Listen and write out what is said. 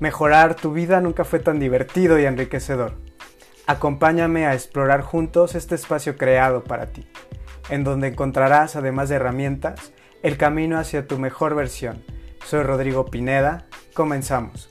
Mejorar tu vida nunca fue tan divertido y enriquecedor. Acompáñame a explorar juntos este espacio creado para ti, en donde encontrarás, además de herramientas, el camino hacia tu mejor versión. Soy Rodrigo Pineda, comenzamos.